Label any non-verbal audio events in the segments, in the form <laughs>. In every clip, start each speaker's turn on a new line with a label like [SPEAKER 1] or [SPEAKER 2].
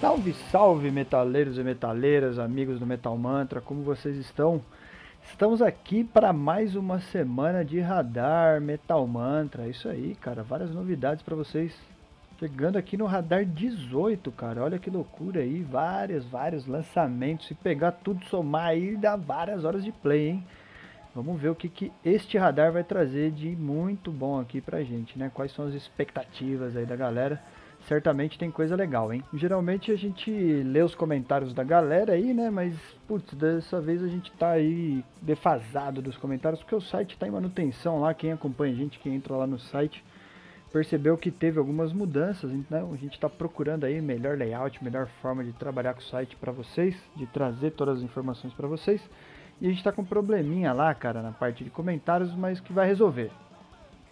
[SPEAKER 1] Salve, salve, metaleiros e metaleiras, amigos do Metal Mantra, como vocês estão? Estamos aqui para mais uma semana de Radar Metal Mantra. Isso aí, cara, várias novidades para vocês. Chegando aqui no Radar 18, cara, olha que loucura aí, vários, vários lançamentos. Se pegar tudo, somar aí, dá várias horas de play, hein? Vamos ver o que, que este radar vai trazer de muito bom aqui pra gente, né? Quais são as expectativas aí da galera certamente tem coisa legal, hein? Geralmente a gente lê os comentários da galera aí, né? Mas, putz, dessa vez a gente tá aí defasado dos comentários, porque o site tá em manutenção lá. Quem acompanha a gente, quem entra lá no site, percebeu que teve algumas mudanças. Então a gente tá procurando aí melhor layout, melhor forma de trabalhar com o site para vocês, de trazer todas as informações para vocês. E a gente tá com um probleminha lá, cara, na parte de comentários, mas que vai resolver.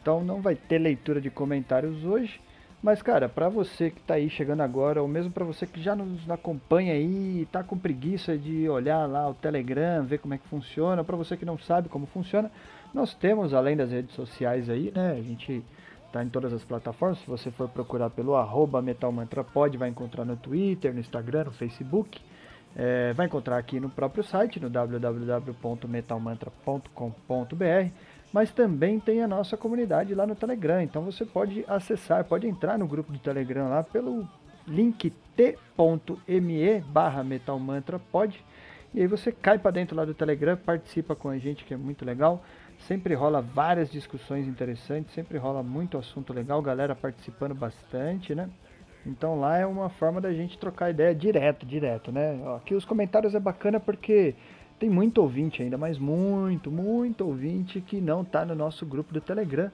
[SPEAKER 1] Então não vai ter leitura de comentários hoje mas, cara, para você que tá aí chegando agora, ou mesmo para você que já nos acompanha aí e tá com preguiça de olhar lá o Telegram, ver como é que funciona, para você que não sabe como funciona, nós temos, além das redes sociais aí, né, a gente tá em todas as plataformas, se você for procurar pelo arroba metalmantrapod, vai encontrar no Twitter, no Instagram, no Facebook, é, vai encontrar aqui no próprio site, no www.metalmantra.com.br, mas também tem a nossa comunidade lá no Telegram. Então você pode acessar, pode entrar no grupo do Telegram lá pelo link t.me barra metalmantrapod e aí você cai para dentro lá do Telegram, participa com a gente que é muito legal. Sempre rola várias discussões interessantes, sempre rola muito assunto legal, galera participando bastante, né? Então lá é uma forma da gente trocar ideia direto, direto, né? Aqui os comentários é bacana porque tem muito ouvinte ainda, mas muito, muito ouvinte que não está no nosso grupo do Telegram,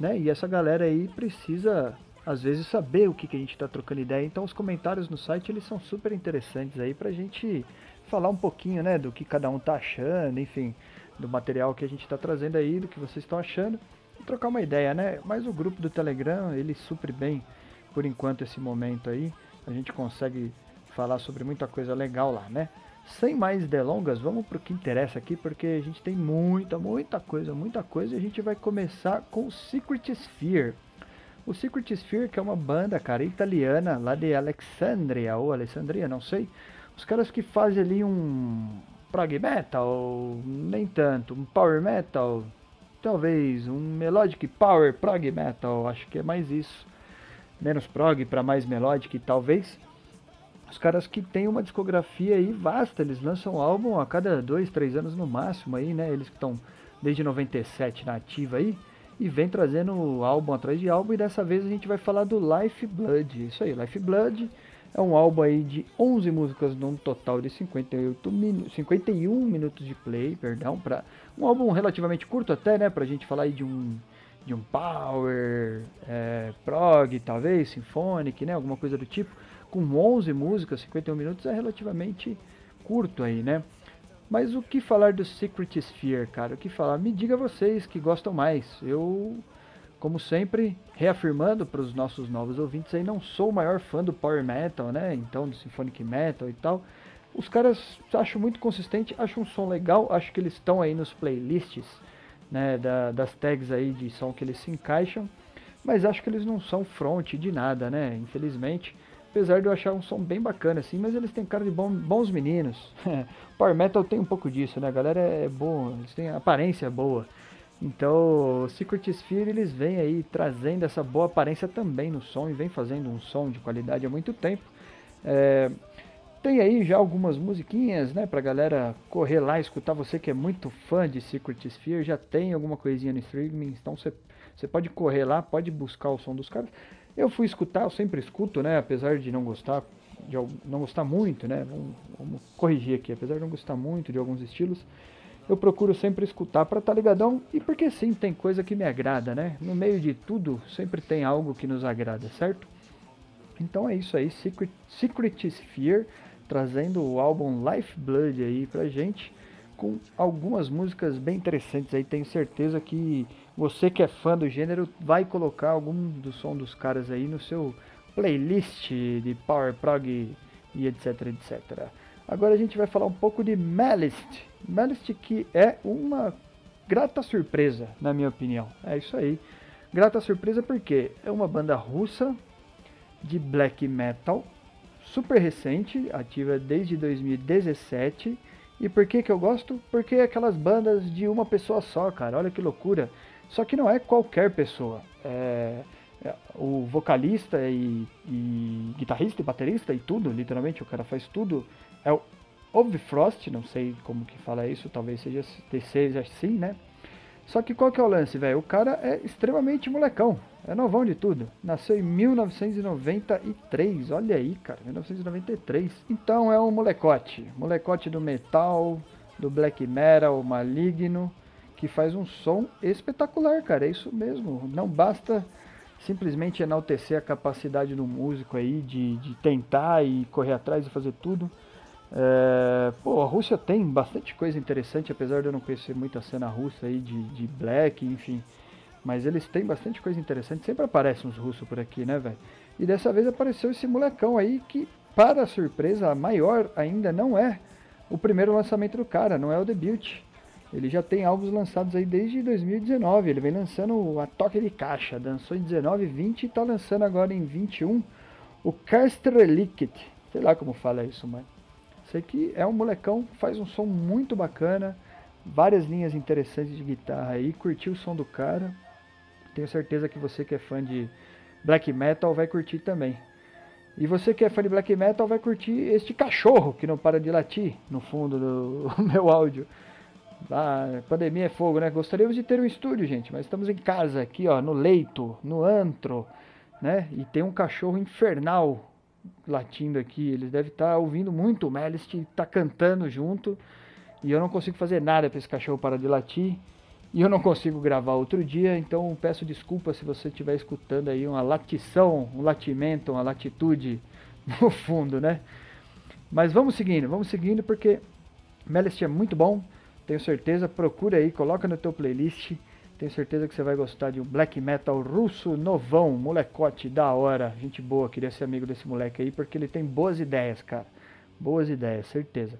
[SPEAKER 1] né? E essa galera aí precisa, às vezes, saber o que, que a gente está trocando ideia. Então os comentários no site, eles são super interessantes aí para a gente falar um pouquinho, né? Do que cada um tá achando, enfim, do material que a gente está trazendo aí, do que vocês estão achando. E trocar uma ideia, né? Mas o grupo do Telegram, ele supre bem, por enquanto, esse momento aí. A gente consegue falar sobre muita coisa legal lá, né? Sem mais delongas, vamos para o que interessa aqui, porque a gente tem muita, muita coisa, muita coisa. E a gente vai começar com o Secret Sphere. O Secret Sphere, que é uma banda, cara, italiana, lá de Alexandria, ou Alessandria, não sei. Os caras que fazem ali um prog metal, nem tanto, um power metal, talvez um melodic power prog metal, acho que é mais isso. Menos prog para mais melodic, talvez. Os caras que têm uma discografia aí vasta, eles lançam álbum a cada dois, três anos no máximo aí, né? Eles que estão desde 97 na ativa aí e vem trazendo álbum atrás de álbum e dessa vez a gente vai falar do Life Blood. Isso aí, Life Blood é um álbum aí de 11 músicas num total de 58 min 51 minutos de play, perdão, para um álbum relativamente curto até, né, pra gente falar aí de um de um power, é, prog, talvez, symphonic, né, alguma coisa do tipo com 11 músicas, 51 minutos é relativamente curto aí, né? Mas o que falar do Secret Sphere, cara? O que falar? Me diga vocês que gostam mais. Eu, como sempre, reafirmando para os nossos novos ouvintes aí, não sou o maior fã do Power Metal, né? Então, do Symphonic Metal e tal. Os caras acho muito consistente, acho um som legal, acho que eles estão aí nos playlists, né? Da, das tags aí de som que eles se encaixam. Mas acho que eles não são front de nada, né? Infelizmente. Apesar de eu achar um som bem bacana, assim, mas eles têm cara de bom, bons meninos. <laughs> Power Metal tem um pouco disso, né? A galera é boa, eles têm aparência boa. Então, Secret Sphere eles vêm aí trazendo essa boa aparência também no som e vem fazendo um som de qualidade há muito tempo. É, tem aí já algumas musiquinhas, né, pra galera correr lá escutar. Você que é muito fã de Secret Sphere, já tem alguma coisinha no streaming, então você pode correr lá, pode buscar o som dos caras. Eu fui escutar, eu sempre escuto, né? Apesar de não gostar, de não gostar muito, né? Vamos, vamos corrigir aqui, apesar de não gostar muito de alguns estilos, eu procuro sempre escutar para estar tá ligadão e porque sim, tem coisa que me agrada, né? No meio de tudo, sempre tem algo que nos agrada, certo? Então é isso aí, Secret, Secret Sphere, trazendo o álbum Life Blood aí pra gente, com algumas músicas bem interessantes aí, tenho certeza que você que é fã do gênero vai colocar algum do som dos caras aí no seu playlist de Power Prog e etc, etc. Agora a gente vai falar um pouco de Malist. Malist que é uma grata surpresa, na minha opinião. É isso aí. Grata surpresa porque é uma banda russa de black metal, super recente, ativa desde 2017. E por que que eu gosto? Porque é aquelas bandas de uma pessoa só, cara. Olha que loucura. Só que não é qualquer pessoa. É, é o vocalista e, e, guitarrista e baterista e tudo, literalmente, o cara faz tudo. É o Ove Frost, não sei como que fala isso, talvez seja, seja assim, né? Só que qual que é o lance, velho? O cara é extremamente molecão. É novão de tudo. Nasceu em 1993. Olha aí, cara. 1993. Então é um molecote. Molecote do metal, do black metal, maligno. Que faz um som espetacular, cara. É isso mesmo. Não basta simplesmente enaltecer a capacidade do músico aí de, de tentar e correr atrás e fazer tudo. É, pô, a Rússia tem bastante coisa interessante, apesar de eu não conhecer muito a cena russa aí de, de black, enfim. Mas eles têm bastante coisa interessante. Sempre aparecem uns russos por aqui, né, velho? E dessa vez apareceu esse molecão aí que, para surpresa maior ainda, não é o primeiro lançamento do cara, não é o debut. Ele já tem álbuns lançados aí desde 2019. Ele vem lançando a toque de caixa. Dançou em 19, 20 e tá lançando agora em 21 o Relict. Sei lá como fala isso, mano. Sei que é um molecão, faz um som muito bacana, várias linhas interessantes de guitarra aí, curtiu o som do cara. Tenho certeza que você que é fã de black metal vai curtir também. E você que é fã de black metal vai curtir este cachorro que não para de latir no fundo do <laughs> meu áudio. Ah, pandemia é fogo, né? Gostaríamos de ter um estúdio, gente, mas estamos em casa aqui, ó, no leito, no antro, né? E tem um cachorro infernal latindo aqui. Eles devem estar tá ouvindo muito o Melist tá cantando junto. E eu não consigo fazer nada para esse cachorro parar de latir. E eu não consigo gravar outro dia, então peço desculpa se você estiver escutando aí uma latição, um latimento, uma latitude <laughs> no fundo, né? Mas vamos seguindo, vamos seguindo porque Melist é muito bom, tenho certeza. Procura aí, coloca no teu playlist tenho certeza que você vai gostar de um black metal russo novão, molecote da hora, gente boa, queria ser amigo desse moleque aí porque ele tem boas ideias, cara. Boas ideias, certeza.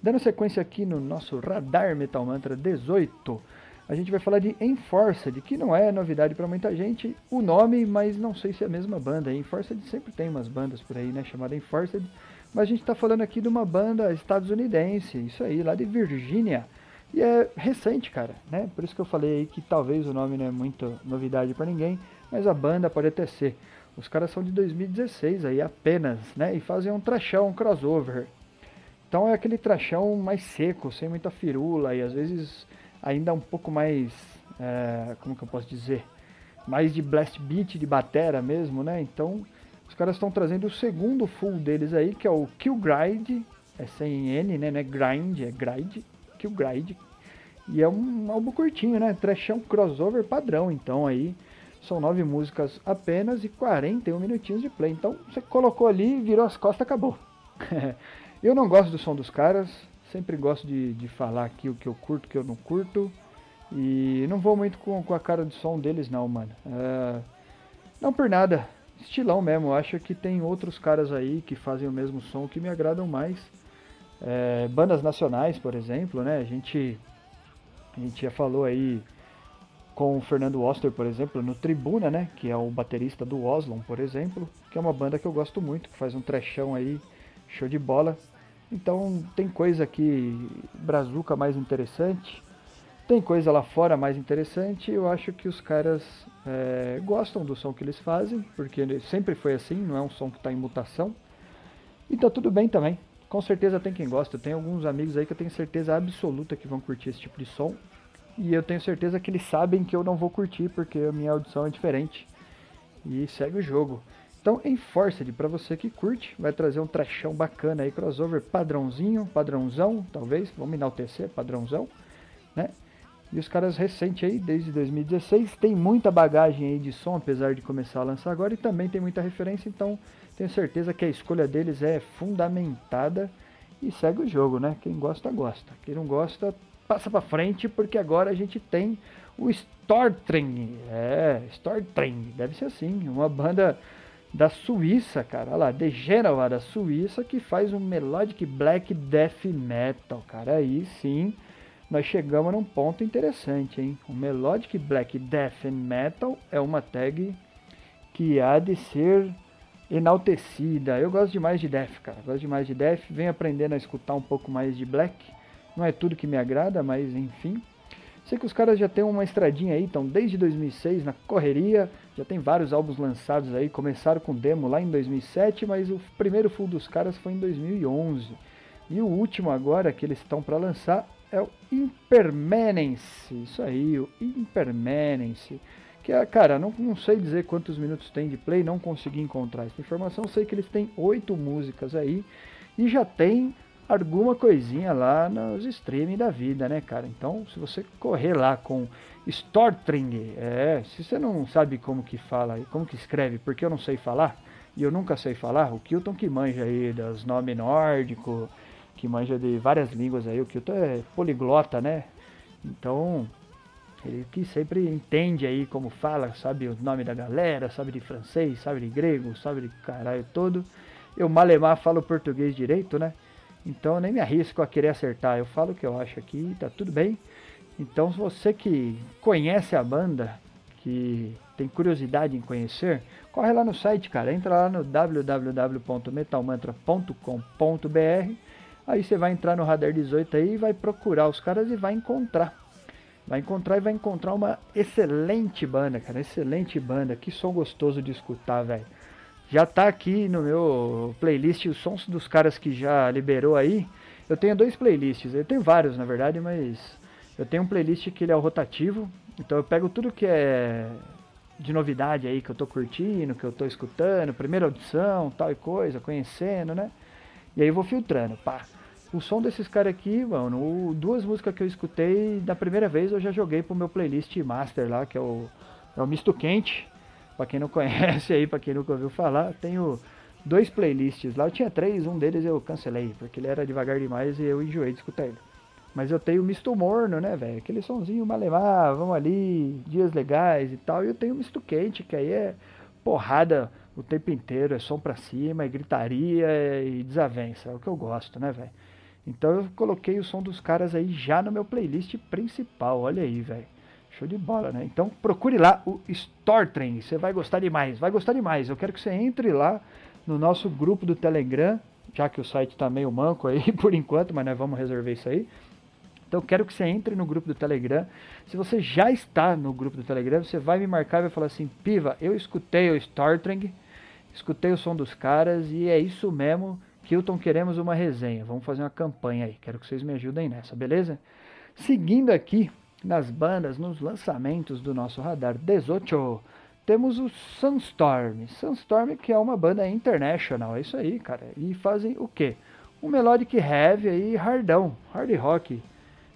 [SPEAKER 1] Dando sequência aqui no nosso Radar Metal Mantra 18, a gente vai falar de Enforced, que não é novidade para muita gente o nome, mas não sei se é a mesma banda. Enforced sempre tem umas bandas por aí, né, chamada Enforced, mas a gente está falando aqui de uma banda estadunidense, isso aí, lá de Virgínia. E é recente, cara, né? Por isso que eu falei aí que talvez o nome não é muita novidade para ninguém, mas a banda pode até ser. Os caras são de 2016 aí apenas, né? E fazem um trachão, um crossover. Então é aquele trachão mais seco, sem muita firula e às vezes ainda um pouco mais, é, como que eu posso dizer, mais de blast beat, de batera mesmo, né? Então os caras estão trazendo o segundo full deles aí, que é o Kill Grind, é sem N, né? Não é grind, é grind Kill Gride. E é um álbum curtinho, né? Trashão crossover padrão. Então aí são nove músicas apenas e 41 minutinhos de play. Então você colocou ali, virou as costas, acabou. <laughs> eu não gosto do som dos caras. Sempre gosto de, de falar aqui o que eu curto, o que eu não curto. E não vou muito com, com a cara de som deles, não, mano. É, não por nada. Estilão mesmo. Acho que tem outros caras aí que fazem o mesmo som que me agradam mais. É, bandas nacionais, por exemplo, né? A gente, a gente já falou aí com o Fernando Oster, por exemplo, no Tribuna, né? Que é o baterista do Oslon, por exemplo, que é uma banda que eu gosto muito, que faz um trechão aí, show de bola. Então tem coisa aqui, Brazuca mais interessante, tem coisa lá fora mais interessante. Eu acho que os caras é, gostam do som que eles fazem, porque sempre foi assim, não é um som que está em mutação. E tá tudo bem também. Com certeza tem quem gosta. Eu tenho alguns amigos aí que eu tenho certeza absoluta que vão curtir esse tipo de som. E eu tenho certeza que eles sabem que eu não vou curtir porque a minha audição é diferente. E segue o jogo. Então, Enforced, para você que curte, vai trazer um trachão bacana aí, crossover padrãozinho, padrãozão, talvez, vamos enaltecer, padrãozão, né? E os caras recentes aí, desde 2016, tem muita bagagem aí de som, apesar de começar a lançar agora, e também tem muita referência, então tenho certeza que a escolha deles é fundamentada e segue o jogo, né? Quem gosta, gosta. Quem não gosta, passa para frente, porque agora a gente tem o Stortring. É, Stortring, deve ser assim, uma banda da Suíça, cara. Olha lá, The Genova da Suíça, que faz um melodic black death metal, cara. Aí sim, nós chegamos num ponto interessante, hein? O melodic black death metal é uma tag que há de ser enaltecida. Eu gosto demais de Death, cara. Gosto demais de Death. Venho aprendendo a escutar um pouco mais de Black. Não é tudo que me agrada, mas enfim. Sei que os caras já têm uma estradinha aí, então desde 2006 na correria, já tem vários álbuns lançados aí, começaram com demo lá em 2007, mas o primeiro full dos caras foi em 2011. E o último agora que eles estão para lançar é o Impermanence, isso aí, o Impermanence. Que é, cara, não, não sei dizer quantos minutos tem de play, não consegui encontrar essa informação. Sei que eles têm oito músicas aí e já tem alguma coisinha lá nos streaming da vida, né, cara? Então, se você correr lá com Stortring, é, se você não sabe como que fala, como que escreve, porque eu não sei falar, e eu nunca sei falar, o Kilton que manja aí dos nomes nórdicos, que manja de várias línguas aí, o Kilton é poliglota, né? Então, ele que sempre entende aí como fala, sabe o nome da galera, sabe de francês, sabe de grego, sabe de caralho todo. Eu malemar falo português direito, né? Então eu nem me arrisco a querer acertar. Eu falo o que eu acho aqui, tá tudo bem. Então você que conhece a banda, que tem curiosidade em conhecer, corre lá no site, cara. Entra lá no www.metalmantra.com.br. Aí você vai entrar no Radar 18 aí, vai procurar os caras e vai encontrar. Vai encontrar e vai encontrar uma excelente banda, cara. Excelente banda. Que som gostoso de escutar, velho. Já tá aqui no meu playlist os sons dos caras que já liberou aí. Eu tenho dois playlists. Eu tenho vários, na verdade, mas eu tenho um playlist que ele é o rotativo. Então eu pego tudo que é de novidade aí que eu tô curtindo, que eu tô escutando, primeira audição, tal e coisa, conhecendo, né? E aí eu vou filtrando, pá o som desses caras aqui, mano, o, duas músicas que eu escutei da primeira vez eu já joguei pro meu playlist master lá, que é o, é o Misto Quente. Pra quem não <laughs> conhece aí, pra quem nunca ouviu falar, tenho dois playlists lá. Eu tinha três, um deles eu cancelei, porque ele era devagar demais e eu enjoei de escutar ele. Mas eu tenho o Misto Morno, né, velho? Aquele sonzinho malemar, vamos ali, dias legais e tal. E eu tenho o Misto Quente, que aí é porrada o tempo inteiro, é som pra cima, é gritaria e desavença. É o que eu gosto, né, velho? Então eu coloquei o som dos caras aí já no meu playlist principal. Olha aí, velho. Show de bola, né? Então procure lá o Store Train. Você vai gostar demais. Vai gostar demais. Eu quero que você entre lá no nosso grupo do Telegram, já que o site tá meio manco aí <laughs> por enquanto, mas nós vamos resolver isso aí. Então eu quero que você entre no grupo do Telegram. Se você já está no grupo do Telegram, você vai me marcar e vai falar assim: Piva, eu escutei o Startring, escutei o som dos caras e é isso mesmo Kilton, queremos uma resenha. Vamos fazer uma campanha aí. Quero que vocês me ajudem nessa, beleza? Seguindo aqui nas bandas, nos lançamentos do nosso radar 18, temos o Sunstorm. Sunstorm que é uma banda international, é isso aí, cara. E fazem o quê? Um melodic heavy aí, hardão, hard rock,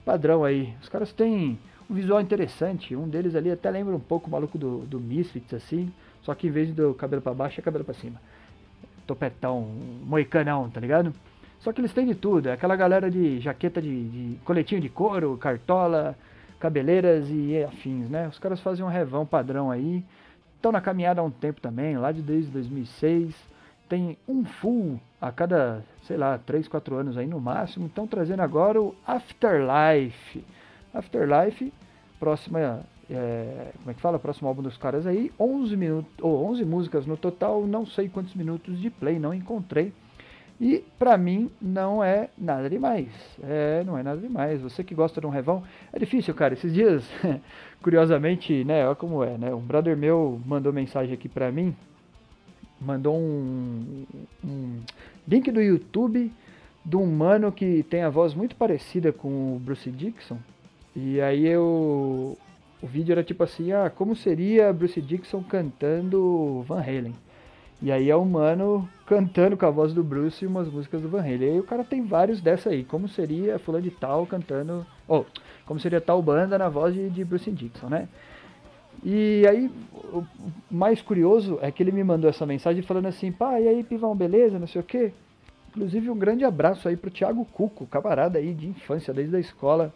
[SPEAKER 1] padrão aí. Os caras têm um visual interessante. Um deles ali até lembra um pouco o maluco do, do Misfits, assim. Só que em vez do cabelo para baixo, é cabelo para cima topetão, moicanão, tá ligado? Só que eles têm de tudo, é aquela galera de jaqueta de, de coletinho de couro, cartola, cabeleiras e afins, né? Os caras fazem um revão padrão aí, estão na caminhada há um tempo também, lá de desde 2006, tem um full a cada, sei lá, 3, 4 anos aí no máximo, estão trazendo agora o Afterlife. Afterlife, próxima é, como é que fala? O próximo álbum dos caras aí, 11 minutos, ou 11 músicas no total, não sei quantos minutos de play, não encontrei. E pra mim não é nada demais. É, não é nada demais. Você que gosta de um revão, é difícil, cara. Esses dias, <laughs> curiosamente, né, olha como é, né? Um brother meu mandou mensagem aqui pra mim, mandou um, um link do YouTube de um mano que tem a voz muito parecida com o Bruce Dixon. E aí eu o vídeo era tipo assim, ah, como seria Bruce Dixon cantando Van Halen? E aí é um mano cantando com a voz do Bruce umas músicas do Van Halen. E aí o cara tem vários dessa aí. Como seria fulano de tal cantando... Ou, oh, como seria tal banda na voz de, de Bruce Dixon, né? E aí, o mais curioso é que ele me mandou essa mensagem falando assim, pá, e aí, Pivão, beleza, não sei o quê? Inclusive, um grande abraço aí pro Thiago Cuco, camarada aí de infância, desde a escola,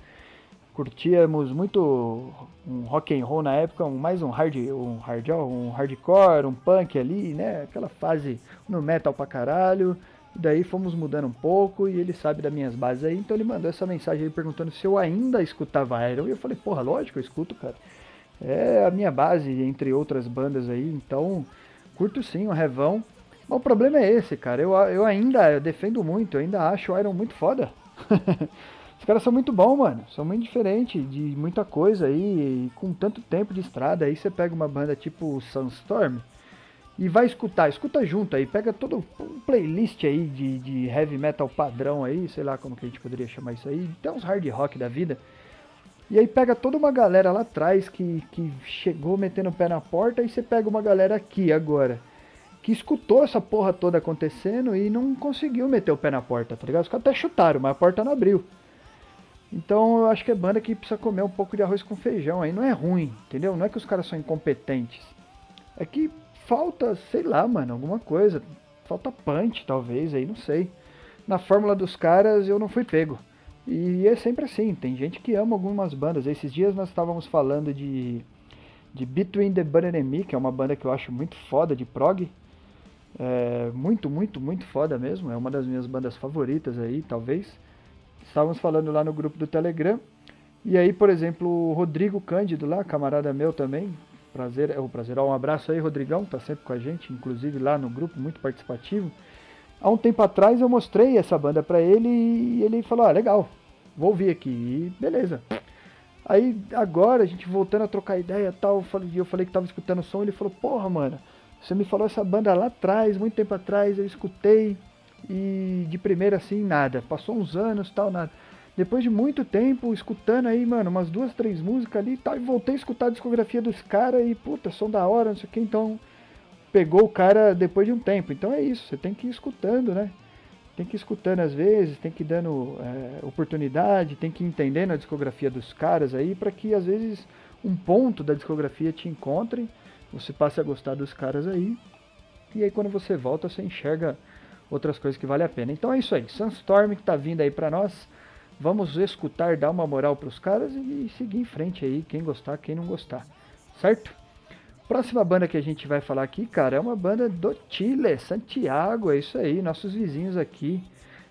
[SPEAKER 1] curtíamos muito um rock and roll na época, um, mais um hard, um hard, um hardcore, um punk ali, né? Aquela fase no metal pra caralho. E daí fomos mudando um pouco e ele sabe das minhas bases aí, então ele mandou essa mensagem aí perguntando se eu ainda escutava Iron. E eu falei, porra, lógico, eu escuto, cara. É a minha base, entre outras bandas aí, então curto sim o Revão. Mas o problema é esse, cara. Eu, eu ainda eu defendo muito, eu ainda acho o Iron muito foda. <laughs> Os caras são muito bons, mano. São muito diferentes de muita coisa aí. E com tanto tempo de estrada, aí você pega uma banda tipo Sunstorm e vai escutar. Escuta junto aí. Pega todo um playlist aí de, de heavy metal padrão aí. Sei lá como que a gente poderia chamar isso aí. Até uns hard rock da vida. E aí pega toda uma galera lá atrás que, que chegou metendo o pé na porta. E você pega uma galera aqui agora que escutou essa porra toda acontecendo e não conseguiu meter o pé na porta, tá ligado? Os caras até chutaram, mas a porta não abriu. Então eu acho que é banda que precisa comer um pouco de arroz com feijão aí. Não é ruim, entendeu? Não é que os caras são incompetentes. É que falta, sei lá, mano, alguma coisa. Falta punch, talvez, aí, não sei. Na fórmula dos caras eu não fui pego. E é sempre assim, tem gente que ama algumas bandas. Esses dias nós estávamos falando de, de Between the Bud and Me, que é uma banda que eu acho muito foda de prog. É, muito, muito, muito foda mesmo. É uma das minhas bandas favoritas aí, talvez. Estávamos falando lá no grupo do Telegram. E aí, por exemplo, o Rodrigo Cândido lá, camarada meu também. Prazer, é o prazer. Um abraço aí, Rodrigão, tá sempre com a gente, inclusive lá no grupo, muito participativo. Há um tempo atrás eu mostrei essa banda para ele e ele falou: "Ah, legal. Vou ouvir aqui". E beleza. Aí agora a gente voltando a trocar ideia, tal, eu falei, eu falei que tava escutando o som, ele falou: "Porra, mano, você me falou essa banda lá atrás, muito tempo atrás, eu escutei e de primeira assim, nada. Passou uns anos tal, nada. Depois de muito tempo escutando aí, mano, umas duas, três músicas ali e tal, e voltei a escutar a discografia dos caras e, puta, som da hora, não sei o que, então pegou o cara depois de um tempo. Então é isso, você tem que ir escutando, né? Tem que ir escutando às vezes, tem que ir dando é, oportunidade, tem que ir entendendo a discografia dos caras aí, para que às vezes um ponto da discografia te encontre você passa a gostar dos caras aí. E aí quando você volta, você enxerga outras coisas que vale a pena. Então é isso aí. Sunstorm que tá vindo aí para nós. Vamos escutar, dar uma moral para os caras e seguir em frente aí, quem gostar, quem não gostar. Certo? Próxima banda que a gente vai falar aqui, cara, é uma banda do Chile, Santiago, é isso aí, nossos vizinhos aqui.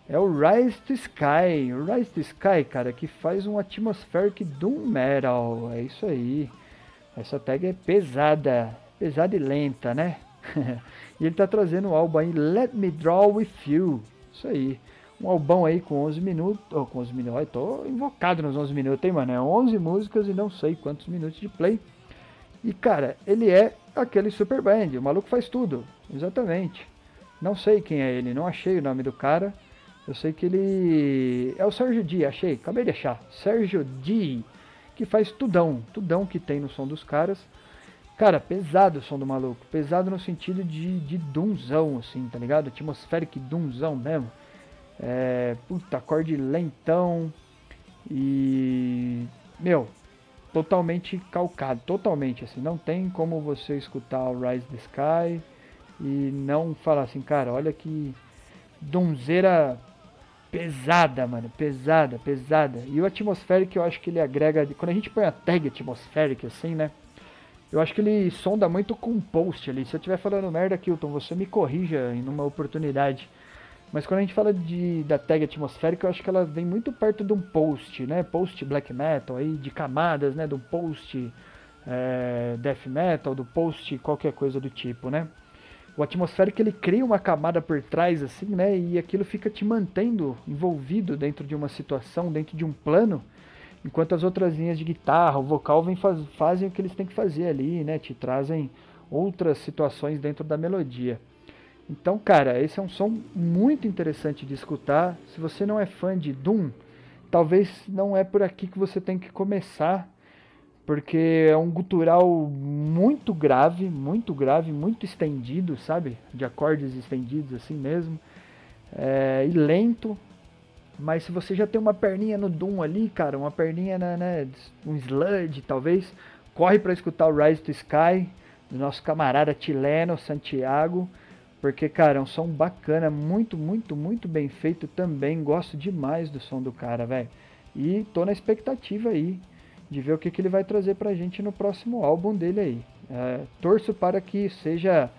[SPEAKER 1] É o Rise to Sky. O Rise to Sky, cara, que faz um atmospheric doom metal. É isso aí. Essa tag é pesada, pesada e lenta, né? E ele tá trazendo o álbum aí Let Me Draw With You. Isso aí. Um álbum aí com 11 minutos. Oh, com 11 minutos. Tô invocado nos 11 minutos, hein, mano? É 11 músicas e não sei quantos minutos de play. E, cara, ele é aquele super band. O maluco faz tudo. Exatamente. Não sei quem é ele. Não achei o nome do cara. Eu sei que ele. É o Sérgio D. Achei. Acabei de achar. Sérgio D que faz tudão, tudão que tem no som dos caras. Cara, pesado o som do maluco, pesado no sentido de, de dunzão, assim, tá ligado? Atmospheric dunzão mesmo. É, puta, acorde lentão e. Meu, totalmente calcado, totalmente, assim. Não tem como você escutar o Rise the Sky e não falar assim, cara, olha que donzeira pesada, mano, pesada, pesada. E o atmospheric eu acho que ele agrega, quando a gente põe a tag atmospheric assim, né? Eu acho que ele sonda muito com post ali. Se eu estiver falando merda, Kilton, você me corrija em uma oportunidade. Mas quando a gente fala de, da tag atmosférica, eu acho que ela vem muito perto de um post, né? Post black metal, aí, de camadas, né? Do post é, death metal, do post qualquer coisa do tipo, né? o atmosférico ele cria uma camada por trás assim, né? E aquilo fica te mantendo envolvido dentro de uma situação, dentro de um plano, enquanto as outras linhas de guitarra, o vocal vem faz, fazem o que eles têm que fazer ali, né? Te trazem outras situações dentro da melodia. Então, cara, esse é um som muito interessante de escutar. Se você não é fã de Doom, talvez não é por aqui que você tem que começar porque é um gutural muito grave, muito grave, muito estendido, sabe? De acordes estendidos assim mesmo. É, e lento. Mas se você já tem uma perninha no Doom ali, cara, uma perninha, né, né um sludge talvez, corre para escutar o Rise to Sky, do nosso camarada chileno, Santiago. Porque, cara, é um som bacana, muito, muito, muito bem feito também. Gosto demais do som do cara, velho. E tô na expectativa aí de ver o que, que ele vai trazer pra gente no próximo álbum dele aí. É, torço para que seja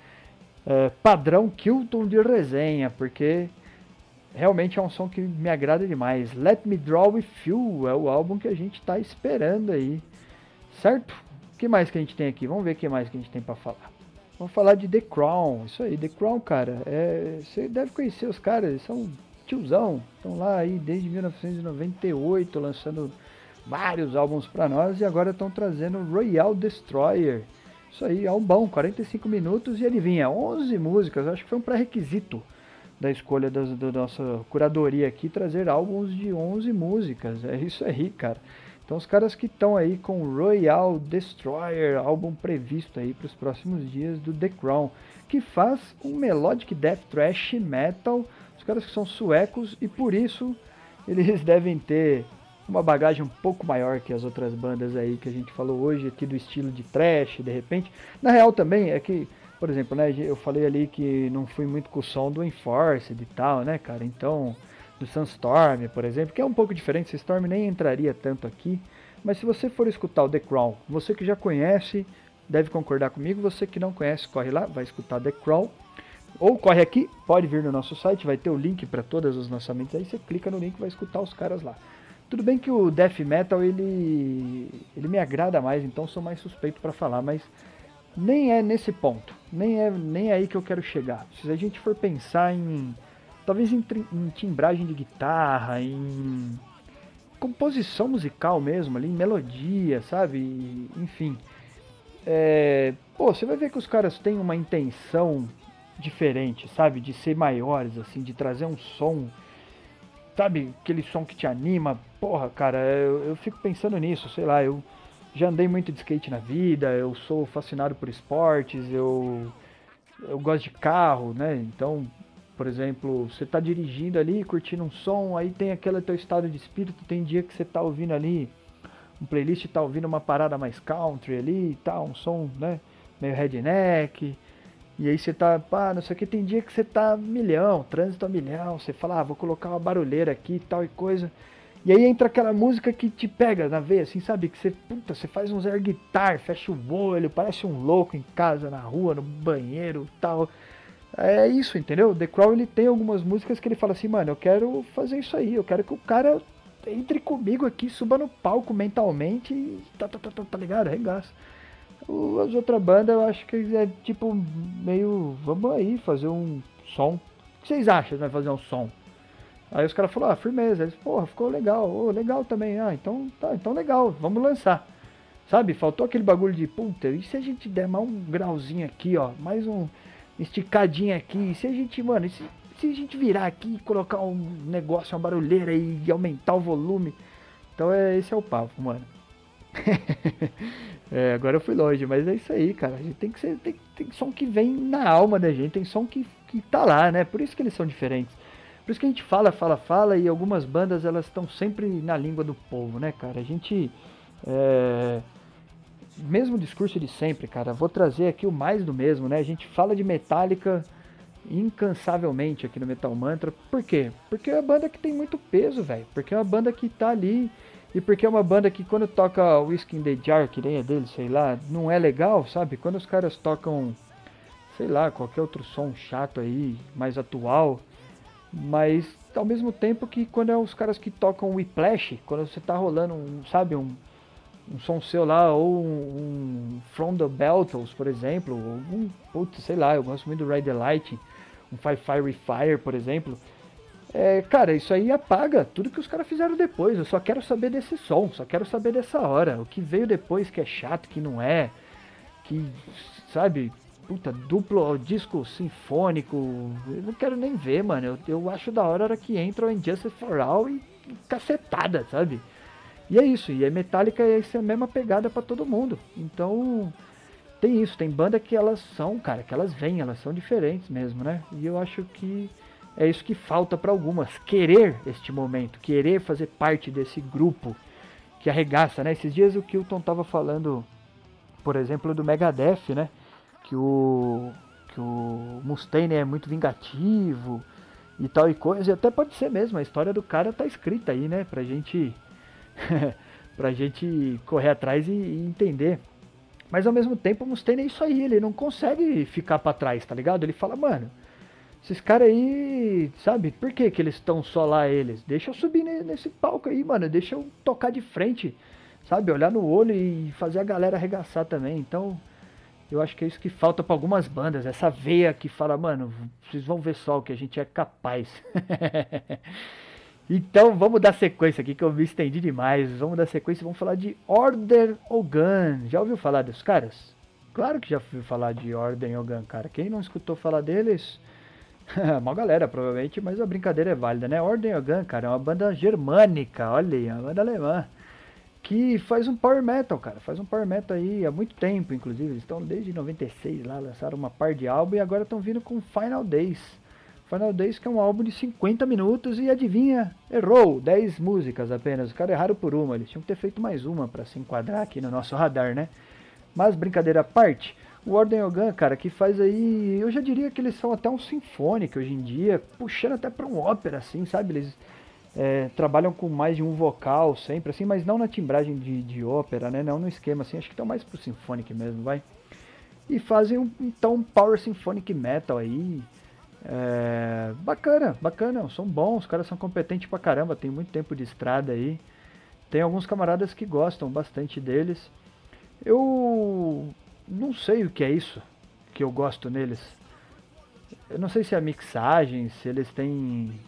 [SPEAKER 1] é, padrão Kilton de resenha, porque realmente é um som que me agrada demais. Let Me Draw With You é o álbum que a gente está esperando aí, certo? O que mais que a gente tem aqui? Vamos ver o que mais que a gente tem para falar. Vamos falar de The Crown. Isso aí, The Crown, cara. É, você deve conhecer os caras, eles são tiozão. Estão lá aí desde 1998 lançando vários álbuns para nós e agora estão trazendo Royal Destroyer. Isso aí, álbum, 45 minutos e ele vinha 11 músicas. Acho que foi um pré-requisito da escolha das, da nossa curadoria aqui trazer álbuns de 11 músicas. É isso aí, cara. Então os caras que estão aí com Royal Destroyer, álbum previsto aí para os próximos dias do The Crown, que faz um melodic death thrash metal. Os caras que são suecos e por isso eles <laughs> devem ter uma bagagem um pouco maior que as outras bandas aí que a gente falou hoje aqui do estilo de thrash, de repente. Na real também é que, por exemplo, né, eu falei ali que não fui muito com o som do Enforced e tal, né, cara? Então, do Sunstorm, por exemplo, que é um pouco diferente, Sunstorm nem entraria tanto aqui, mas se você for escutar o The Crown, você que já conhece, deve concordar comigo, você que não conhece, corre lá, vai escutar The Crown, ou corre aqui, pode vir no nosso site, vai ter o link para todos os lançamentos aí, você clica no link e vai escutar os caras lá. Tudo bem que o death metal ele ele me agrada mais, então sou mais suspeito para falar, mas nem é nesse ponto, nem é nem é aí que eu quero chegar. Se a gente for pensar em talvez em, em timbragem de guitarra, em composição musical mesmo, ali, em melodia, sabe? Enfim. É, pô, você vai ver que os caras têm uma intenção diferente, sabe? De ser maiores, assim, de trazer um som, sabe? Aquele som que te anima. Porra, cara, eu, eu fico pensando nisso, sei lá, eu já andei muito de skate na vida, eu sou fascinado por esportes, eu, eu gosto de carro, né? Então, por exemplo, você está dirigindo ali, curtindo um som, aí tem aquele teu estado de espírito, tem dia que você está ouvindo ali um playlist, está ouvindo uma parada mais country ali e tal, um som, né, meio redneck. E aí você tá, pá, não sei o que, tem dia que você tá milhão, trânsito a milhão, você fala, ah, vou colocar uma barulheira aqui tal e coisa. E aí entra aquela música que te pega na veia, assim, sabe? Que você, puta, você faz uns air guitar, fecha o olho, parece um louco em casa, na rua, no banheiro tal. É isso, entendeu? The Crow ele tem algumas músicas que ele fala assim, mano, eu quero fazer isso aí, eu quero que o cara entre comigo aqui, suba no palco mentalmente e tá, tá, tá, tá, tá ligado? Regaça. As outras bandas eu acho que é tipo meio, vamos aí fazer um som. O que vocês acham de fazer um som? Aí os caras falaram, ah, firmeza. Eles, porra, ficou legal, oh, legal também. Ah, então tá, então legal, vamos lançar. Sabe, faltou aquele bagulho de, puta, e se a gente der mais um grauzinho aqui, ó, mais um esticadinha aqui. Se a gente, mano, se, se a gente virar aqui e colocar um negócio, uma barulheira e aumentar o volume. Então é, esse é o papo, mano. <laughs> é, agora eu fui longe, mas é isso aí, cara. A gente tem que ser. Tem, tem som que vem na alma da gente, tem som que, que tá lá, né? Por isso que eles são diferentes. Por isso que a gente fala, fala, fala, e algumas bandas elas estão sempre na língua do povo, né, cara? A gente. É mesmo discurso de sempre, cara. Vou trazer aqui o mais do mesmo, né? A gente fala de Metallica incansavelmente aqui no Metal Mantra. Por quê? Porque é uma banda que tem muito peso, velho. Porque é uma banda que tá ali. E porque é uma banda que quando toca Whiskey in the Jar, que nem é dele, sei lá, não é legal, sabe? Quando os caras tocam, sei lá, qualquer outro som chato aí, mais atual. Mas ao mesmo tempo que quando é os caras que tocam Whiplash, quando você tá rolando, um, sabe, um um som seu lá, ou um, um From the Beltles, por exemplo, ou um, putz, sei lá, eu gosto muito do Ride the Light, um Five Fire Fire, por exemplo. É, cara, isso aí apaga tudo que os caras fizeram depois. Eu só quero saber desse som, só quero saber dessa hora. O que veio depois que é chato, que não é, que, sabe, puta, duplo disco sinfônico. Eu não quero nem ver, mano. Eu, eu acho da hora a hora que entra o Injustice for All e cacetada, sabe? E é isso, e a Metallica é essa mesma pegada para todo mundo. Então, tem isso, tem banda que elas são, cara, que elas vêm, elas são diferentes mesmo, né? E eu acho que é isso que falta para algumas, querer este momento, querer fazer parte desse grupo que arregaça, né? Esses dias o Kilton tava falando, por exemplo, do Megadeth, né? Que o que o Mustaine é muito vingativo e tal e coisa, e até pode ser mesmo, a história do cara tá escrita aí, né, pra gente <laughs> pra gente correr atrás e, e, entender. Mas ao mesmo tempo o Mustaine é isso aí, ele não consegue ficar para trás, tá ligado? Ele fala, mano, esses caras aí, sabe, por que que eles estão só lá eles? Deixa eu subir nesse palco aí, mano, deixa eu tocar de frente, sabe? Olhar no olho e fazer a galera arregaçar também. Então, Eu acho que é isso que falta para algumas bandas, essa veia que fala, mano, vocês vão ver só o que a gente é capaz. <laughs> então vamos dar sequência aqui que eu me estendi demais. Vamos dar sequência, vamos falar de Order Ogun. Já ouviu falar dos caras? Claro que já ouviu falar de Order Ogun, cara. Quem não escutou falar deles, <laughs> uma galera provavelmente, mas a brincadeira é válida, né? Order Ogun, cara, é uma banda germânica, olha aí, uma banda alemã que faz um power metal, cara. Faz um power metal aí há muito tempo, inclusive. Eles estão desde 96 lá, lançaram uma par de álbum e agora estão vindo com Final Days. Final Days que é um álbum de 50 minutos e adivinha, errou, 10 músicas apenas. Os caras erraram por uma, eles tinham que ter feito mais uma para se enquadrar aqui no nosso radar, né? Mas brincadeira à parte, o Ordem Ogan, cara, que faz aí, eu já diria que eles são até um sinfônico hoje em dia, puxando até para um ópera assim, sabe? Eles é, trabalham com mais de um vocal sempre, assim, mas não na timbragem de, de ópera, né? Não no esquema, assim, acho que estão mais pro symphonic mesmo, vai. E fazem um, então Power Symphonic Metal aí. É, bacana, bacana, são bons, os caras são competentes pra caramba, tem muito tempo de estrada aí. Tem alguns camaradas que gostam bastante deles. Eu não sei o que é isso que eu gosto neles. Eu não sei se é a mixagem, se eles têm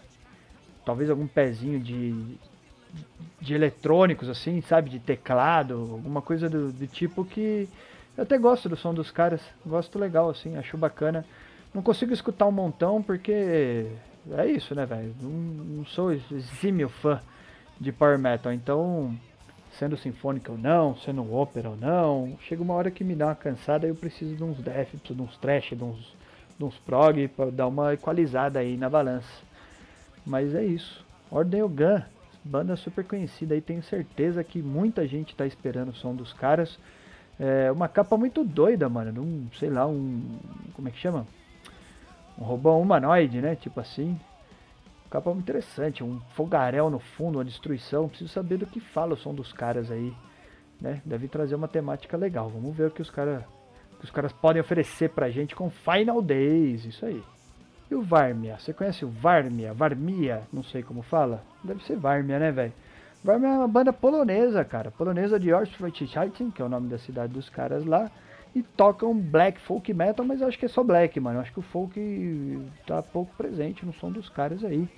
[SPEAKER 1] talvez algum pezinho de, de eletrônicos, assim, sabe? De teclado, alguma coisa do, do, tipo que. Eu até gosto do som dos caras, gosto legal, assim, acho bacana. Não consigo escutar um montão porque é isso, né, velho? Não, não, sou exímio fã de power metal, então, sendo sinfônica ou não, sendo ópera ou não, chega uma hora que me dá uma cansada e eu preciso de uns death, de uns trash, de uns, de uns prog pra dar uma equalizada aí na balança. Mas é isso. Ordem Ogan, banda super conhecida aí, tenho certeza que muita gente tá esperando o som dos caras. É uma capa muito doida, mano. Um, sei lá, um. Como é que chama? Um robô humanoide, né? Tipo assim. Capa muito interessante, um fogaréu no fundo, uma destruição. Preciso saber do que fala o som dos caras aí. Né? Deve trazer uma temática legal. Vamos ver o que os, cara, que os caras podem oferecer pra gente com Final Days. Isso aí. E o Varmia? Você conhece o Varmia? Varmia? Não sei como fala. Deve ser Varmia, né, velho? Varmia é uma banda polonesa, cara. Polonesa de Orsfreitschaitin, que é o nome da cidade dos caras lá. E tocam black folk metal, mas eu acho que é só black, mano. Eu acho que o folk tá pouco presente no som dos caras aí.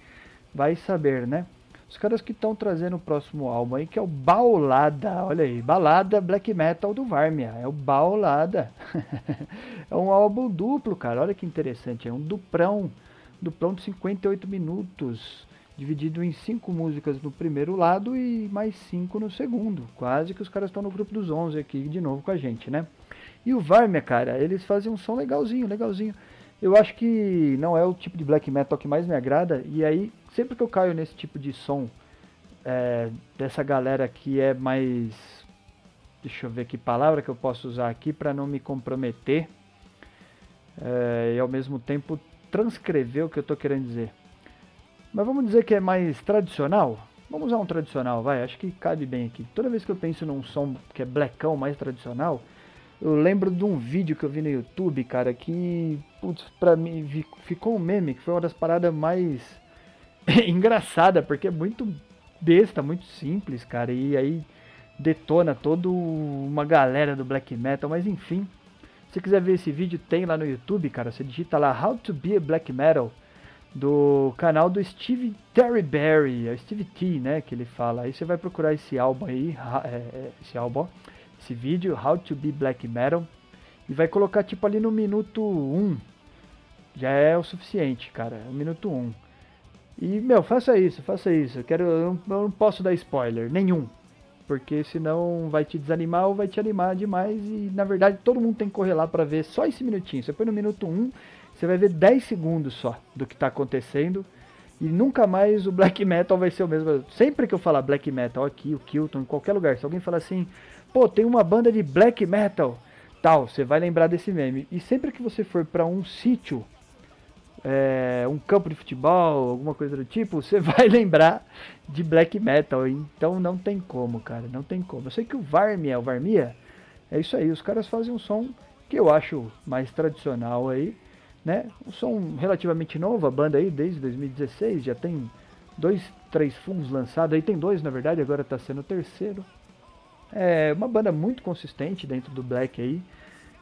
[SPEAKER 1] Vai saber, né? Os caras que estão trazendo o próximo álbum aí, que é o Baulada. Olha aí, balada black metal do Varmia. É o Baulada. <laughs> é um álbum duplo, cara. Olha que interessante. É um duprão. Duprão de 58 minutos. Dividido em cinco músicas no primeiro lado e mais cinco no segundo. Quase que os caras estão no grupo dos 11 aqui de novo com a gente, né? E o Varmia, cara, eles fazem um som legalzinho, legalzinho. Eu acho que não é o tipo de black metal que mais me agrada. E aí sempre que eu caio nesse tipo de som, é, dessa galera que é mais. Deixa eu ver que palavra que eu posso usar aqui para não me comprometer é, e ao mesmo tempo transcrever o que eu estou querendo dizer. Mas vamos dizer que é mais tradicional? Vamos usar um tradicional, vai, acho que cabe bem aqui. Toda vez que eu penso num som que é blackão, mais tradicional, eu lembro de um vídeo que eu vi no YouTube, cara, que, putz, pra mim ficou um meme, que foi uma das paradas mais <laughs> engraçada, porque é muito besta, muito simples, cara. E aí detona toda uma galera do black metal, mas enfim. Se quiser ver esse vídeo, tem lá no YouTube, cara. Você digita lá How to Be a Black Metal do canal do Steve Terryberry, é Steve T, né, que ele fala. Aí você vai procurar esse álbum aí, é, é, esse álbum, esse vídeo How to Be Black Metal e vai colocar tipo ali no minuto 1. Já é o suficiente, cara, o minuto 1. E, meu, faça isso, faça isso. Eu, quero, eu não, eu não posso dar spoiler nenhum. Porque senão vai te desanimar ou vai te animar demais. E na verdade todo mundo tem que correr lá para ver só esse minutinho. Você põe no minuto 1, você vai ver 10 segundos só do que está acontecendo. E nunca mais o black metal vai ser o mesmo. Sempre que eu falar black metal aqui, o Kilton, em qualquer lugar, se alguém falar assim, pô, tem uma banda de black metal, tal, você vai lembrar desse meme. E sempre que você for para um sítio é, um campo de futebol, alguma coisa do tipo, você <laughs> vai lembrar de black metal. Então não tem como, cara, não tem como. Eu sei que o Varmia, o Varmia, é isso aí. Os caras fazem um som que eu acho mais tradicional aí, né? Um som relativamente novo, a banda aí desde 2016 já tem dois, três fundos lançados. Aí tem dois, na verdade, agora está sendo o terceiro. É uma banda muito consistente dentro do black aí.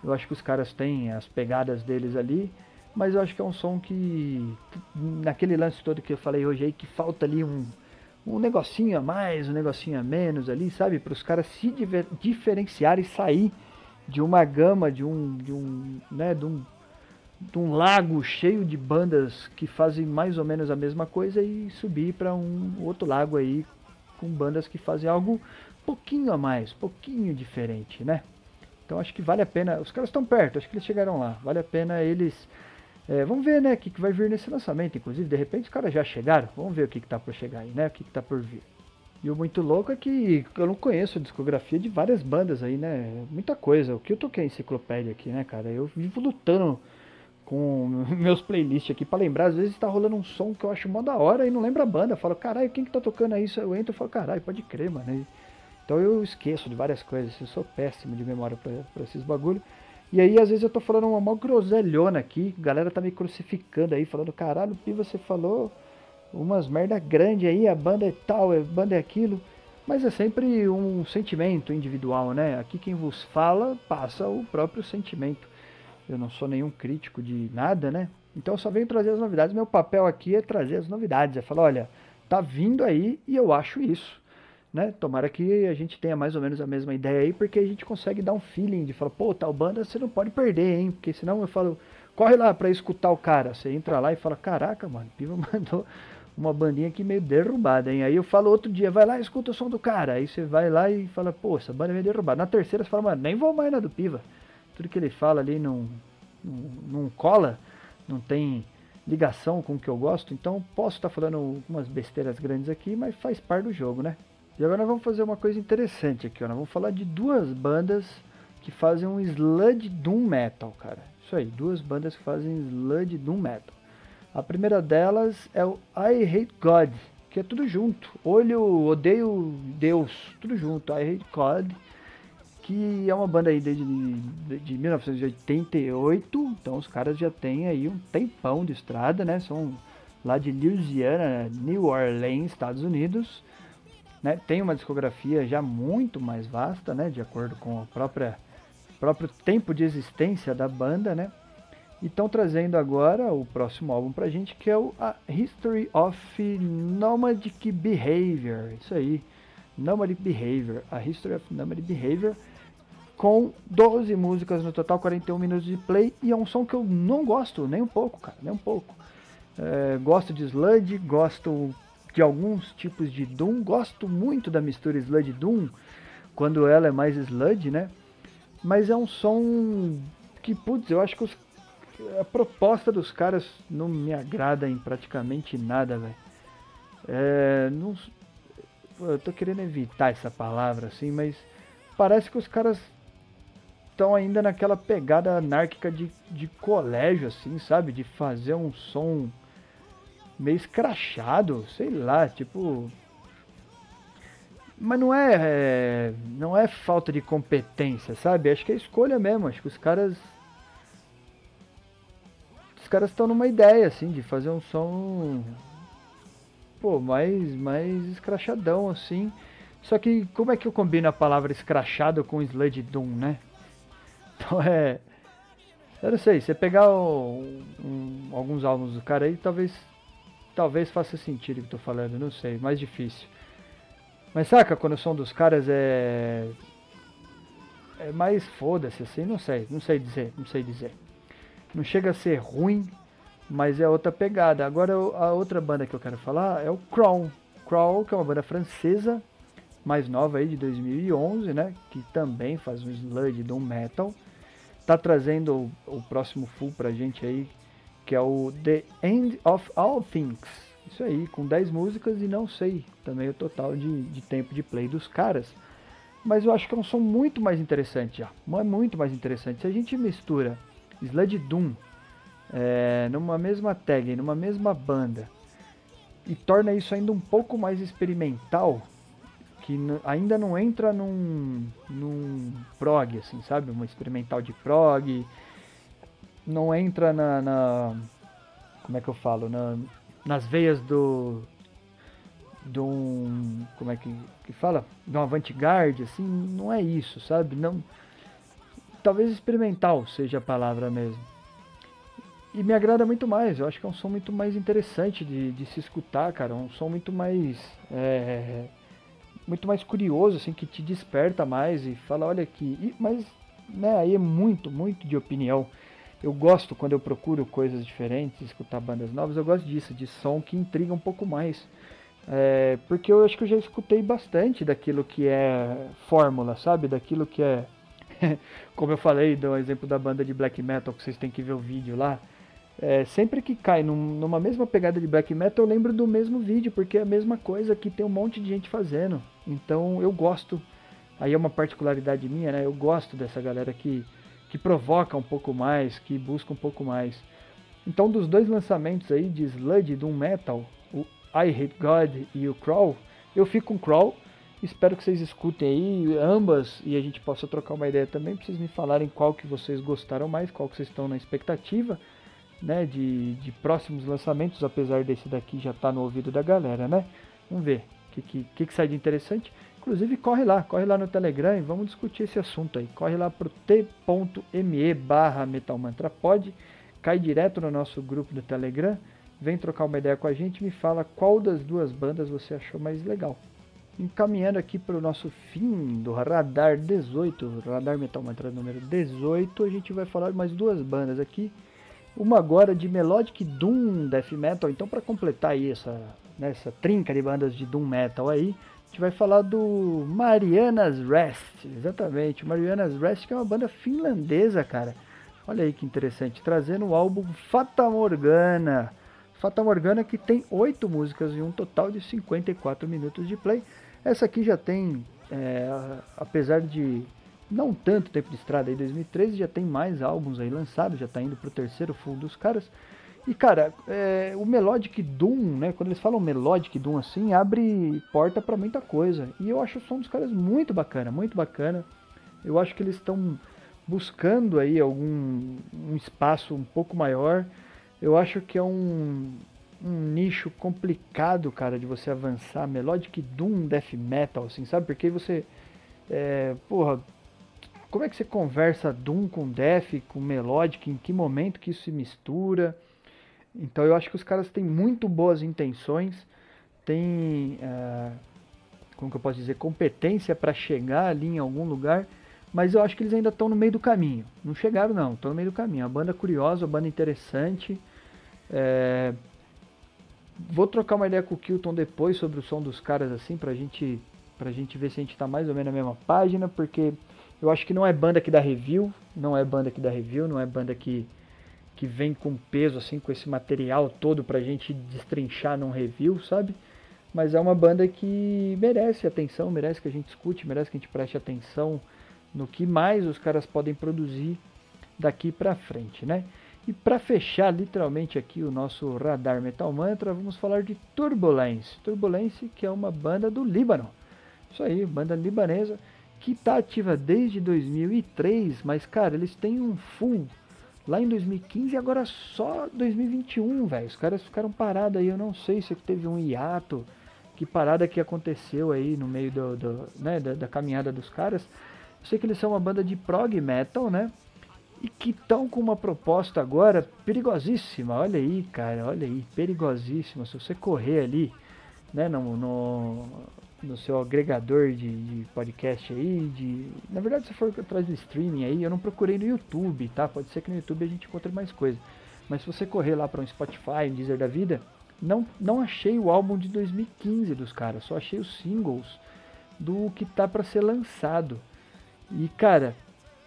[SPEAKER 1] Eu acho que os caras têm as pegadas deles ali, mas eu acho que é um som que, naquele lance todo que eu falei hoje aí, que falta ali um, um negocinho a mais, um negocinho a menos ali, sabe? Para os caras se diferenciarem e sair de uma gama, de um, de um, né, de um, de um lago cheio de bandas que fazem mais ou menos a mesma coisa e subir para um outro lago aí com bandas que fazem algo pouquinho a mais, pouquinho diferente, né? Então acho que vale a pena. Os caras estão perto, acho que eles chegaram lá. Vale a pena eles. É, vamos ver, né, o que, que vai vir nesse lançamento. Inclusive, de repente os caras já chegaram. Vamos ver o que, que tá por chegar aí, né? O que, que tá por vir. E o muito louco é que eu não conheço a discografia de várias bandas aí, né? Muita coisa. O que eu toquei enciclopédia aqui, né, cara? Eu vivo lutando com <laughs> meus playlists aqui para lembrar. Às vezes tá rolando um som que eu acho mó da hora e não lembro a banda. Eu falo, caralho, quem que tá tocando isso? Eu entro e falo, caralho, pode crer, mano. Então eu esqueço de várias coisas, eu sou péssimo de memória para esses bagulho. E aí às vezes eu tô falando uma mó groselhona aqui, a galera tá me crucificando aí, falando, caralho, Pi, você falou umas merda grande aí, a banda é tal, a banda é aquilo. Mas é sempre um sentimento individual, né? Aqui quem vos fala passa o próprio sentimento. Eu não sou nenhum crítico de nada, né? Então eu só venho trazer as novidades. Meu papel aqui é trazer as novidades. É falar, olha, tá vindo aí e eu acho isso. Né? Tomara que a gente tenha mais ou menos a mesma ideia aí, porque a gente consegue dar um feeling de falar, pô, tal banda você não pode perder, hein? Porque senão eu falo, corre lá para escutar o cara. Você entra lá e fala, caraca, mano, Piva <laughs> mandou uma bandinha aqui meio derrubada, hein? Aí eu falo outro dia, vai lá e escuta o som do cara. Aí você vai lá e fala, pô, essa banda é meio derrubada. Na terceira você fala, mano, nem vou mais na do Piva. Tudo que ele fala ali não, não, não cola, não tem ligação com o que eu gosto, então posso estar tá falando algumas besteiras grandes aqui, mas faz parte do jogo, né? E agora nós vamos fazer uma coisa interessante aqui, ó. Nós vamos falar de duas bandas que fazem um sludge doom metal, cara. Isso aí, duas bandas que fazem sludge doom metal. A primeira delas é o I Hate God, que é tudo junto. Olho, odeio Deus, tudo junto. I Hate God, que é uma banda aí desde de, de 1988. Então os caras já têm aí um tempão de estrada, né? São lá de Louisiana, New Orleans, Estados Unidos né, tem uma discografia já muito mais vasta, né, de acordo com o próprio tempo de existência da banda, né? E estão trazendo agora o próximo álbum pra gente, que é o A History of Nomadic Behavior. Isso aí, Nomadic Behavior, A History of Nomadic Behavior, com 12 músicas no total, 41 minutos de play, e é um som que eu não gosto nem um pouco, cara, nem um pouco. É, gosto de sludge, gosto de alguns tipos de Doom. Gosto muito da mistura Sludge Doom, quando ela é mais Sludge, né? Mas é um som que, putz, eu acho que os, a proposta dos caras não me agrada em praticamente nada, velho. É, não, eu tô querendo evitar essa palavra assim, mas parece que os caras estão ainda naquela pegada anárquica de, de colégio, assim, sabe? De fazer um som meio escrachado, sei lá, tipo. Mas não é, é, não é falta de competência, sabe? Acho que é escolha mesmo. Acho que os caras. Os caras estão numa ideia, assim, de fazer um som. Pô, mais, mais escrachadão, assim. Só que como é que eu combino a palavra escrachado com Sludge Doom, né? <laughs> Então é. Eu não sei, você pegar um, um, alguns álbuns do cara aí, talvez talvez faça sentido o que eu tô falando, não sei, mais difícil. Mas saca quando o som dos caras é. É mais foda-se assim, não sei, não sei dizer, não sei dizer. Não chega a ser ruim, mas é outra pegada. Agora a outra banda que eu quero falar é o Crown. Crown, que é uma banda francesa, mais nova aí de 2011, né? Que também faz um sludge do metal. Tá trazendo o, o próximo full pra gente aí, que é o The End of All Things. Isso aí, com 10 músicas e não sei também o total de, de tempo de play dos caras. Mas eu acho que é um som muito mais interessante já. É muito mais interessante. Se a gente mistura Sludge Doom é, numa mesma tag, numa mesma banda, e torna isso ainda um pouco mais experimental, que ainda não entra num, num prog, assim, sabe? Uma experimental de prog, não entra na, na como é que eu falo, na, nas veias do de um como é que, que fala de um avant-garde assim não é isso sabe não talvez experimental seja a palavra mesmo. E me agrada muito mais, eu acho que é um som muito mais interessante de, de se escutar, cara, um som muito mais é, muito mais curioso, assim, que te desperta mais e fala, olha aqui, e, mas né, aí é muito, muito de opinião. Eu gosto quando eu procuro coisas diferentes, escutar bandas novas, eu gosto disso, de som que intriga um pouco mais. É, porque eu acho que eu já escutei bastante daquilo que é fórmula, sabe? Daquilo que é. <laughs> Como eu falei do exemplo da banda de black metal, que vocês têm que ver o vídeo lá. É, sempre que cai num, numa mesma pegada de black metal, eu lembro do mesmo vídeo, porque é a mesma coisa que tem um monte de gente fazendo. Então eu gosto. Aí é uma particularidade minha, né? Eu gosto dessa galera que que provoca um pouco mais, que busca um pouco mais. Então, dos dois lançamentos aí de Sludge Doom Metal, o I Hate God e o Crawl, eu fico com Crawl. Espero que vocês escutem aí ambas e a gente possa trocar uma ideia também, para vocês me falarem qual que vocês gostaram mais, qual que vocês estão na expectativa, né, de, de próximos lançamentos, apesar desse daqui já estar tá no ouvido da galera, né? Vamos ver o que, que, que, que sai de interessante. Inclusive, corre lá, corre lá no Telegram e vamos discutir esse assunto aí. Corre lá pro t.me barra metalmantrapod, cai direto no nosso grupo do Telegram, vem trocar uma ideia com a gente e me fala qual das duas bandas você achou mais legal. Encaminhando aqui para o nosso fim do Radar 18, Radar Metal Mantra número 18, a gente vai falar mais duas bandas aqui. Uma agora de Melodic Doom Death Metal, então para completar aí essa, né, essa trinca de bandas de Doom Metal aí, gente vai falar do Marianas Rest, exatamente, Marianas Rest que é uma banda finlandesa, cara. Olha aí que interessante, trazendo o álbum Fata Morgana. Fata Morgana que tem oito músicas e um total de 54 minutos de play. Essa aqui já tem, é, apesar de não tanto tempo de estrada aí, 2013 já tem mais álbuns aí lançados, já está indo pro terceiro full dos caras. E cara, é, o Melodic Doom, né? Quando eles falam Melodic Doom assim, abre porta para muita coisa. E eu acho o som dos caras muito bacana, muito bacana. Eu acho que eles estão buscando aí algum um espaço um pouco maior. Eu acho que é um, um nicho complicado, cara, de você avançar. Melodic Doom Death Metal, assim, sabe? Porque você. É, porra, como é que você conversa Doom com Death, com Melodic? Em que momento que isso se mistura? Então eu acho que os caras têm muito boas intenções, têm, é, como que eu posso dizer, competência para chegar ali em algum lugar, mas eu acho que eles ainda estão no meio do caminho. Não chegaram não, estão no meio do caminho. A banda curiosa, a banda interessante. É, vou trocar uma ideia com o Kilton depois sobre o som dos caras assim, pra gente, pra gente ver se a gente tá mais ou menos na mesma página, porque eu acho que não é banda que dá review, não é banda que dá review, não é banda que que vem com peso, assim, com esse material todo pra gente destrinchar num review, sabe? Mas é uma banda que merece atenção, merece que a gente escute, merece que a gente preste atenção no que mais os caras podem produzir daqui pra frente, né? E para fechar literalmente aqui o nosso radar Metal Mantra, vamos falar de Turbulence. Turbulence, que é uma banda do Líbano. Isso aí, banda libanesa que está ativa desde 2003, mas cara, eles têm um full lá em 2015 e agora só 2021, velho. Os caras ficaram parados aí, eu não sei se teve um hiato, que parada que aconteceu aí no meio do, do né, da, da, caminhada dos caras. Eu sei que eles são uma banda de prog metal, né? E que estão com uma proposta agora perigosíssima. Olha aí, cara, olha aí, perigosíssima. Se você correr ali, né, no, no no seu agregador de, de, podcast aí, de. Na verdade, se for atrás do streaming aí, eu não procurei no YouTube, tá? Pode ser que no YouTube a gente encontre mais coisa. Mas se você correr lá para um Spotify, um Deezer da vida, não, não achei o álbum de 2015 dos caras, só achei os singles do que tá para ser lançado. E cara,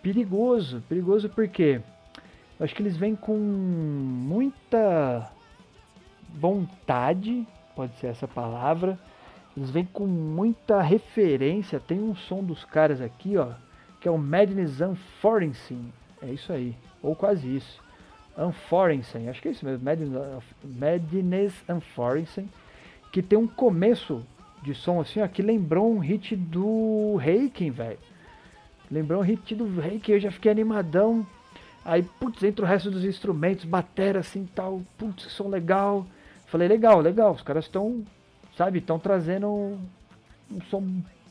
[SPEAKER 1] perigoso, perigoso porque eu acho que eles vêm com muita vontade, pode ser essa palavra, eles vêm com muita referência. Tem um som dos caras aqui, ó, que é o Madness Unforencing. É isso aí, ou quase isso. Unforencing, acho que é isso mesmo, Madness Unforencing, que tem um começo de som assim, ó, que lembrou um hit do Reiken, velho. Lembrou um hit do Reiken, eu já fiquei animadão. Aí, putz, entra o resto dos instrumentos, batera assim tal, putz, som legal. Falei, legal, legal, os caras estão sabe? Estão trazendo um, um som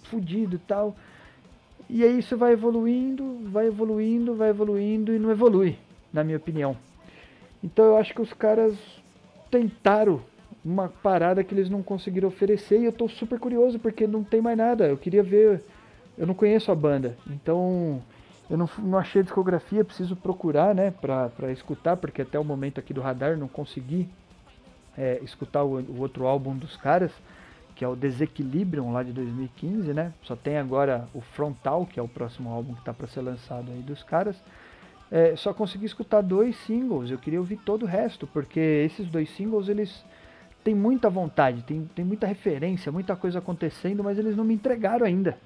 [SPEAKER 1] fudido e tal. E aí isso vai evoluindo, vai evoluindo, vai evoluindo e não evolui, na minha opinião. Então eu acho que os caras tentaram uma parada que eles não conseguiram oferecer e eu tô super curioso porque não tem mais nada. Eu queria ver, eu não conheço a banda, então eu não, não achei a discografia, preciso procurar, né, pra, pra escutar, porque até o momento aqui do radar não consegui é, escutar o, o, outro álbum dos caras, que é o Desequilibrium lá de 2015, né? Só tem agora o Frontal, que é o próximo álbum que está para ser lançado aí dos caras. É, só consegui escutar dois singles, eu queria ouvir todo o resto, porque esses dois singles eles têm muita vontade, tem, tem muita referência, muita coisa acontecendo, mas eles não me entregaram ainda.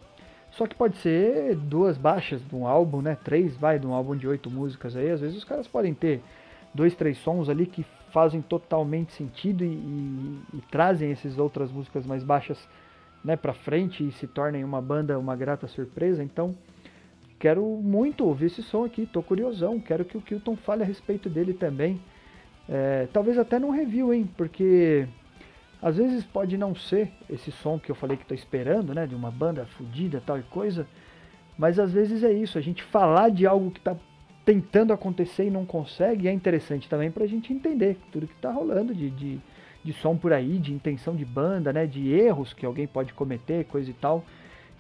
[SPEAKER 1] Só que pode ser duas baixas de um álbum, né? Três, vai, de um álbum de oito músicas aí. Às vezes os caras podem ter dois, três sons ali que fazem totalmente sentido e, e, e trazem essas outras músicas mais baixas né, para frente e se tornem uma banda, uma grata surpresa. Então, quero muito ouvir esse som aqui, tô curiosão, quero que o Kilton fale a respeito dele também. É, talvez até num review, hein, porque às vezes pode não ser esse som que eu falei que estou esperando, né, de uma banda fodida, tal e coisa, mas às vezes é isso, a gente falar de algo que está tentando acontecer e não consegue, é interessante também para a gente entender tudo que está rolando de, de, de, som por aí, de intenção de banda, né, de erros que alguém pode cometer, coisa e tal.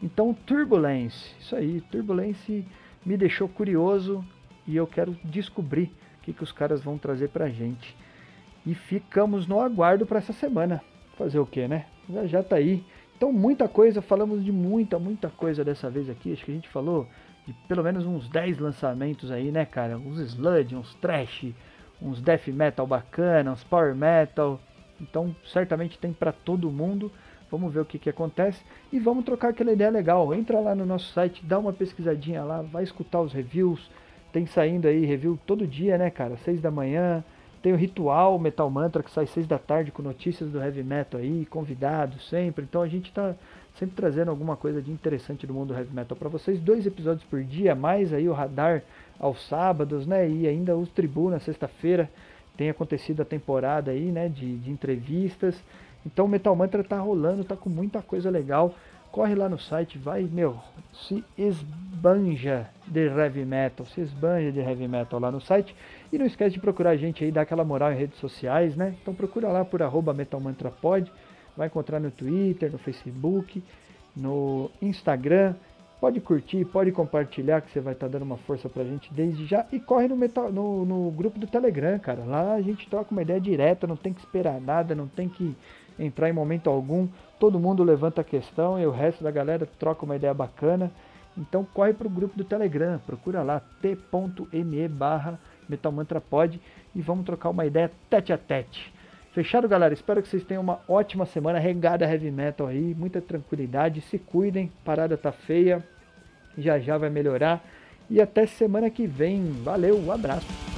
[SPEAKER 1] Então, Turbulence, isso aí, Turbulence me deixou curioso e eu quero descobrir o que, que os caras vão trazer para a gente. E ficamos no aguardo para essa semana. Fazer o que, né? Já já tá aí. Então, muita coisa, falamos de muita, muita coisa dessa vez aqui. Acho que a gente falou de pelo menos uns 10 lançamentos aí, né, cara? Uns sludge, uns trash, uns death metal bacana, uns power metal. Então, certamente tem para todo mundo. Vamos ver o que, que acontece e vamos trocar aquela ideia legal. Entra lá no nosso site, dá uma pesquisadinha lá, vai escutar os reviews. Tem saindo aí review todo dia, né, cara? 6 da manhã. Tem o Ritual Metal Mantra que sai 6 da tarde com notícias do heavy metal aí, convidados sempre. Então a gente tá sempre trazendo alguma coisa de interessante do mundo heavy metal para vocês. Dois episódios por dia, mais aí o radar aos sábados, né? E ainda os na sexta-feira. Tem acontecido a temporada aí, né? De, de entrevistas. Então o Metal Mantra tá rolando, tá com muita coisa legal. Corre lá no site, vai, meu, se esbanja de heavy metal, se esbanja de heavy metal lá no site. E não esquece de procurar a gente aí, dar aquela moral em redes sociais, né? Então procura lá por arroba metalmantrapod vai encontrar no Twitter, no Facebook, no Instagram. Pode curtir, pode compartilhar, que você vai estar tá dando uma força pra gente desde já. E corre no, metal, no, no grupo do Telegram, cara. Lá a gente troca uma ideia direta, não tem que esperar nada, não tem que entrar em momento algum. Todo mundo levanta a questão e o resto da galera troca uma ideia bacana. Então corre pro grupo do Telegram, procura lá t.me barra metalmantrapod e vamos trocar uma ideia tete a tete. Fechado, galera? Espero que vocês tenham uma ótima semana regada heavy metal aí, muita tranquilidade, se cuidem, parada tá feia, já já vai melhorar. E até semana que vem. Valeu, um abraço.